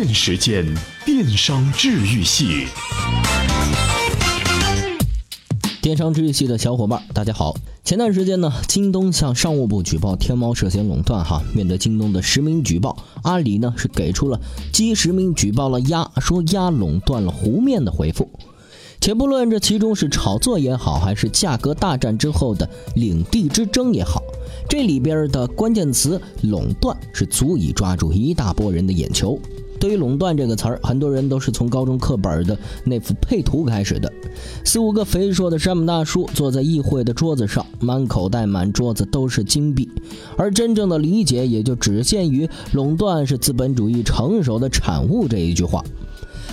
电时间，电商治愈系。电商治愈系的小伙伴，大家好。前段时间呢，京东向商务部举报天猫涉嫌垄断。哈，面对京东的实名举报，阿里呢是给出了基实名举报了鸭，说鸭垄断了湖面的回复。且不论这其中是炒作也好，还是价格大战之后的领地之争也好，这里边的关键词“垄断”是足以抓住一大波人的眼球。对于“垄断”这个词儿，很多人都是从高中课本的那幅配图开始的：四五个肥硕的山姆大叔坐在议会的桌子上，满口袋、满桌子都是金币。而真正的理解也就只限于“垄断是资本主义成熟的产物”这一句话。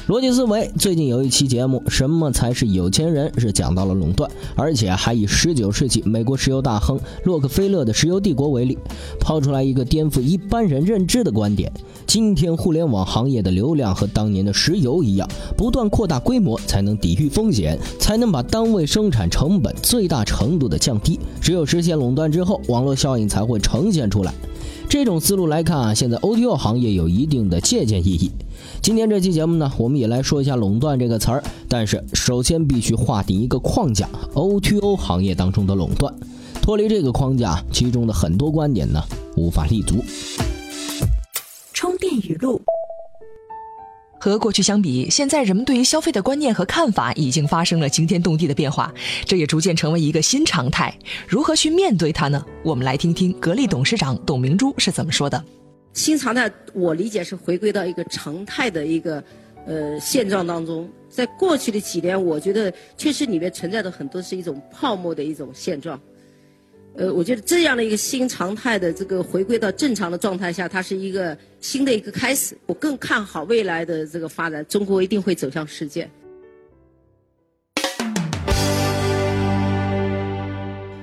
逻辑思维最近有一期节目，什么才是有钱人？是讲到了垄断，而且还以19世纪美国石油大亨洛克菲勒的石油帝国为例，抛出来一个颠覆一般人认知的观点：今天互联网行业的流量和当年的石油一样，不断扩大规模才能抵御风险，才能把单位生产成本最大程度的降低。只有实现垄断之后，网络效应才会呈现出来。这种思路来看啊，现在 OTO 行业有一定的借鉴意义。今天这期节目呢，我们也来说一下“垄断”这个词儿。但是首先必须划定一个框架：OTO 行业当中的垄断。脱离这个框架，其中的很多观点呢，无法立足。充电语录。和过去相比，现在人们对于消费的观念和看法已经发生了惊天动地的变化，这也逐渐成为一个新常态。如何去面对它呢？我们来听听格力董事长董明珠是怎么说的。新常态，我理解是回归到一个常态的一个呃现状当中。在过去的几年，我觉得确实里面存在的很多是一种泡沫的一种现状。呃，我觉得这样的一个新常态的这个回归到正常的状态下，它是一个新的一个开始。我更看好未来的这个发展，中国一定会走向世界。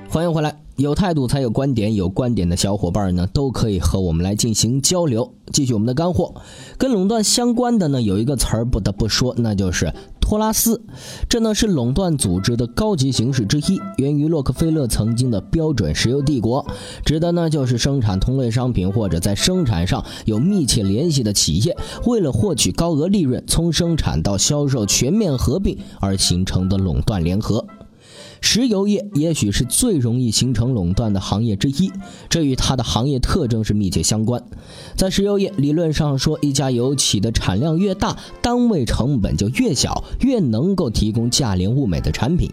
欢迎回来，有态度才有观点，有观点的小伙伴呢都可以和我们来进行交流。继续我们的干货，跟垄断相关的呢有一个词儿不得不说，那就是。托拉斯，这呢是垄断组织的高级形式之一，源于洛克菲勒曾经的标准石油帝国，指的呢就是生产同类商品或者在生产上有密切联系的企业，为了获取高额利润，从生产到销售全面合并而形成的垄断联合。石油业也许是最容易形成垄断的行业之一，这与它的行业特征是密切相关。在石油业，理论上说，一家油企的产量越大，单位成本就越小，越能够提供价廉物美的产品。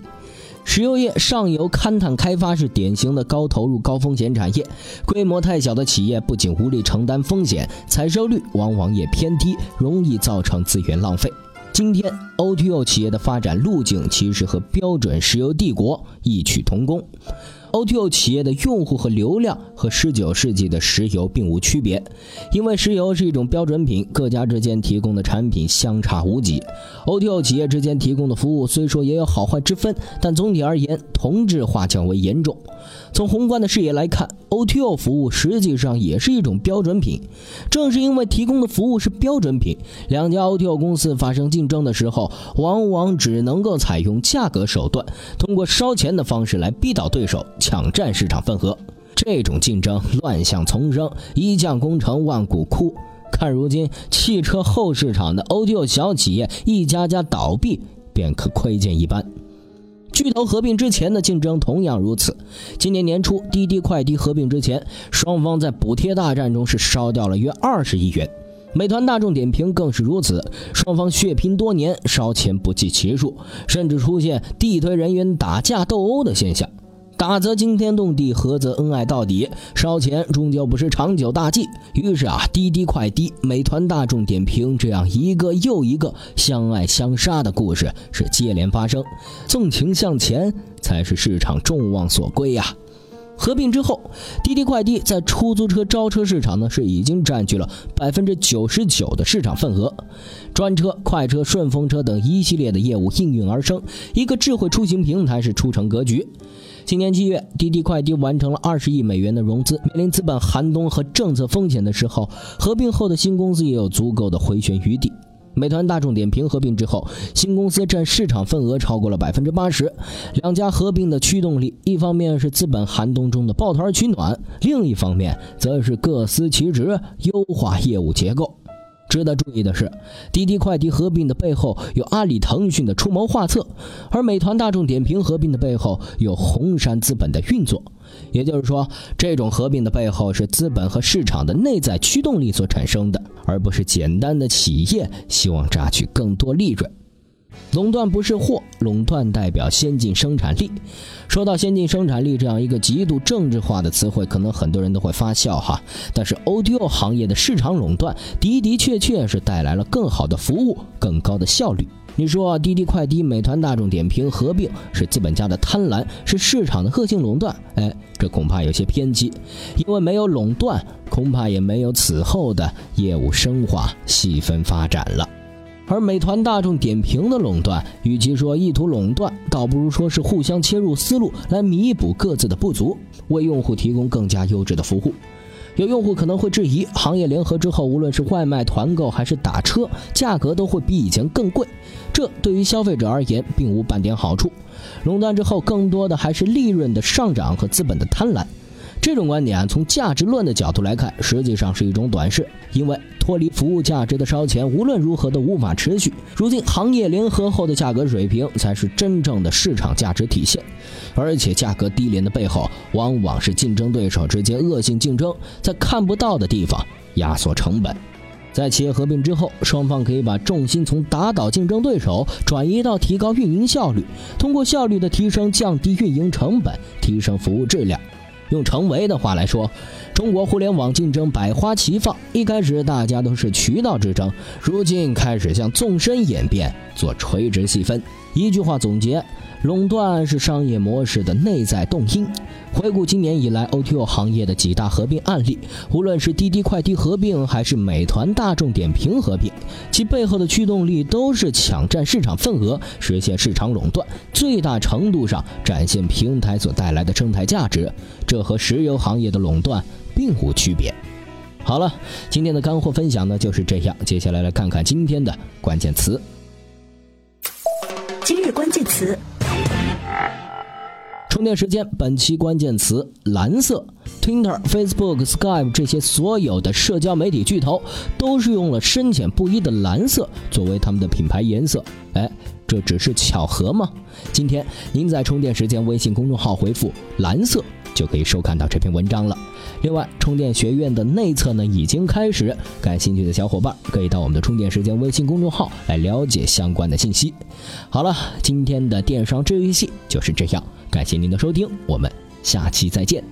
石油业上游勘探开发是典型的高投入高风险产业，规模太小的企业不仅无力承担风险，采收率往往也偏低，容易造成资源浪费。今天，OTO 企业的发展路径其实和标准石油帝国异曲同工。OTO 企业的用户和流量和19世纪的石油并无区别，因为石油是一种标准品，各家之间提供的产品相差无几。OTO 企业之间提供的服务虽说也有好坏之分，但总体而言，同质化较为严重。从宏观的视野来看，OTO 服务实际上也是一种标准品。正是因为提供的服务是标准品，两家 OTO 公司发生竞争的时候，往往只能够采用价格手段，通过烧钱的方式来逼倒对手。抢占市场份额，这种竞争乱象丛生，一将功成万骨枯。看如今汽车后市场的 O2O 小企业一家家倒闭，便可窥见一斑。巨头合并之前的竞争同样如此。今年年初，滴滴快滴合并之前，双方在补贴大战中是烧掉了约二十亿元。美团大众点评更是如此，双方血拼多年，烧钱不计其数，甚至出现地推人员打架斗殴的现象。打则惊天动地，合则恩爱到底。烧钱终究不是长久大计。于是啊，滴滴快滴、美团、大众点评这样一个又一个相爱相杀的故事是接连发生。纵情向前才是市场众望所归呀。合并之后，滴滴快滴在出租车招车市场呢是已经占据了百分之九十九的市场份额。专车、快车、顺风车等一系列的业务应运而生，一个智慧出行平台是出成格局。今年七月，滴滴快滴完成了二十亿美元的融资。面临资本寒冬和政策风险的时候，合并后的新公司也有足够的回旋余地。美团、大众点评合并之后，新公司占市场份额超过了百分之八十。两家合并的驱动力，一方面是资本寒冬中的抱团取暖，另一方面则是各司其职，优化业务结构。值得注意的是，滴滴快滴合并的背后有阿里、腾讯的出谋划策，而美团、大众点评合并的背后有红杉资本的运作。也就是说，这种合并的背后是资本和市场的内在驱动力所产生的，而不是简单的企业希望榨取更多利润。垄断不是祸，垄断代表先进生产力。说到先进生产力这样一个极度政治化的词汇，可能很多人都会发笑哈。但是 O T O 行业的市场垄断的的确确是带来了更好的服务、更高的效率。你说滴滴快滴、美团、大众点评合并是资本家的贪婪，是市场的恶性垄断？哎，这恐怕有些偏激，因为没有垄断，恐怕也没有此后的业务深化、细分发展了。而美团、大众点评的垄断，与其说意图垄断，倒不如说是互相切入思路，来弥补各自的不足，为用户提供更加优质的服务。有用户可能会质疑，行业联合之后，无论是外卖、团购还是打车，价格都会比以前更贵，这对于消费者而言并无半点好处。垄断之后，更多的还是利润的上涨和资本的贪婪。这种观点从价值论的角度来看，实际上是一种短视，因为脱离服务价值的烧钱无论如何都无法持续。如今行业联合后的价格水平才是真正的市场价值体现，而且价格低廉的背后，往往是竞争对手之间恶性竞争，在看不到的地方压缩成本。在企业合并之后，双方可以把重心从打倒竞争对手转移到提高运营效率，通过效率的提升降低运营成本，提升服务质量。用程维的话来说，中国互联网竞争百花齐放，一开始大家都是渠道之争，如今开始向纵深演变，做垂直细分。一句话总结。垄断是商业模式的内在动因。回顾今年以来 O2O 行业的几大合并案例，无论是滴滴快滴合并，还是美团大众点评合并，其背后的驱动力都是抢占市场份额，实现市场垄断，最大程度上展现平台所带来的生态价值。这和石油行业的垄断并无区别。好了，今天的干货分享呢就是这样。接下来来看看今天的关键词。今日关键词。充电时间，本期关键词蓝色。Twitter、Facebook、Skype 这些所有的社交媒体巨头都是用了深浅不一的蓝色作为他们的品牌颜色。哎，这只是巧合吗？今天您在充电时间微信公众号回复“蓝色”就可以收看到这篇文章了。另外，充电学院的内测呢已经开始，感兴趣的小伙伴可以到我们的充电时间微信公众号来了解相关的信息。好了，今天的电商治愈系就是这样。感谢您的收听，我们下期再见。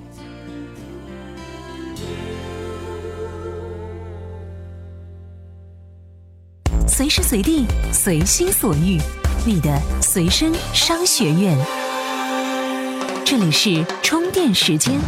随时随地，随心所欲，你的随身商学院。这里是充电时间。